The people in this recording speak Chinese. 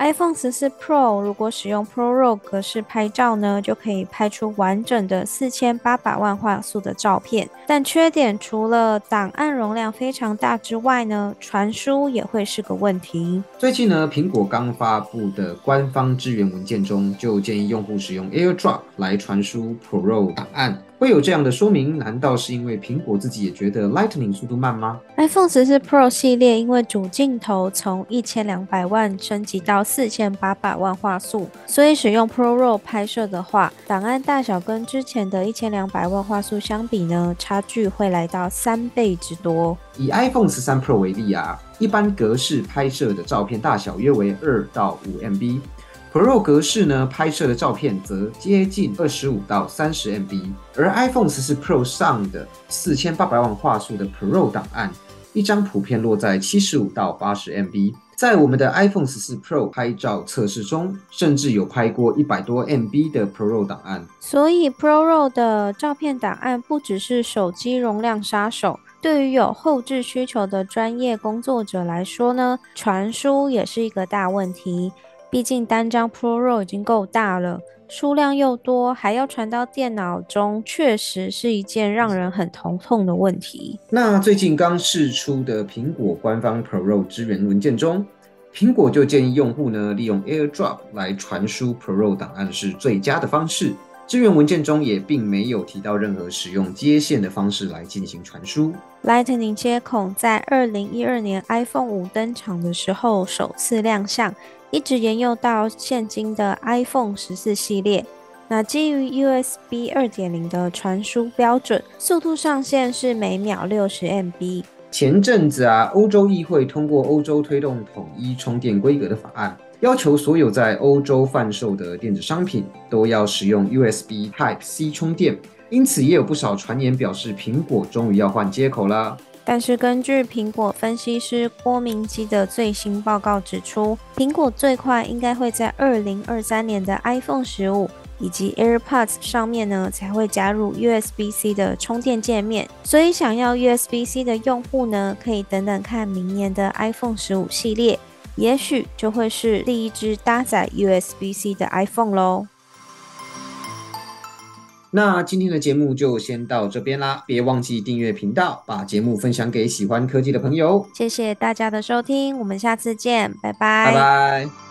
iPhone 十四 Pro 如果使用 ProRAW 格式拍照呢，就可以拍出完整的四千八百万画素的照片。但缺点除了档案容量非常大之外呢，传输也会是个问题。最近呢，苹果刚发布的官方支援文件中，就建议用户使用 AirDrop 来传输 ProRAW 档案。会有这样的说明，难道是因为苹果自己也觉得 Lightning 速度慢吗？iPhone 十四 Pro 系列因为主镜头从一千两百万升级到四千八百万画素，所以使用 ProRAW 拍摄的话，档案大小跟之前的一千两百万画素相比呢，差距会来到三倍之多。以 iPhone 十三 Pro 为例啊，一般格式拍摄的照片大小约为二到五 MB。Pro 格式呢，拍摄的照片则接近二十五到三十 MB，而 iPhone 十四 Pro 上的四千八百万画素的 Pro 档案，一张普遍落在七十五到八十 MB。在我们的 iPhone 十四 Pro 拍照测试中，甚至有拍过一百多 MB 的 Pro 档案。所以 Pro 的照片档案不只是手机容量杀手，对于有后置需求的专业工作者来说呢，传输也是一个大问题。毕竟单张 ProRAW 已经够大了，数量又多，还要传到电脑中，确实是一件让人很头痛的问题。那最近刚释出的苹果官方 ProRAW 支援文件中，苹果就建议用户呢利用 AirDrop 来传输 ProRAW 档案是最佳的方式。支援文件中也并没有提到任何使用接线的方式来进行传输。Lightning 接口在二零一二年 iPhone 五登场的时候首次亮相。一直沿用到现今的 iPhone 十四系列。那基于 USB 二点零的传输标准，速度上限是每秒六十 MB。前阵子啊，欧洲议会通过欧洲推动统一充电规格的法案，要求所有在欧洲贩售的电子商品都要使用 USB Type C 充电。因此，也有不少传言表示，苹果终于要换接口了。但是，根据苹果分析师郭明基的最新报告指出，苹果最快应该会在二零二三年的 iPhone 十五以及 AirPods 上面呢，才会加入 USB-C 的充电界面。所以，想要 USB-C 的用户呢，可以等等看明年的 iPhone 十五系列，也许就会是第一只搭载 USB-C 的 iPhone 喽。那今天的节目就先到这边啦，别忘记订阅频道，把节目分享给喜欢科技的朋友。谢谢大家的收听，我们下次见，拜拜。拜拜。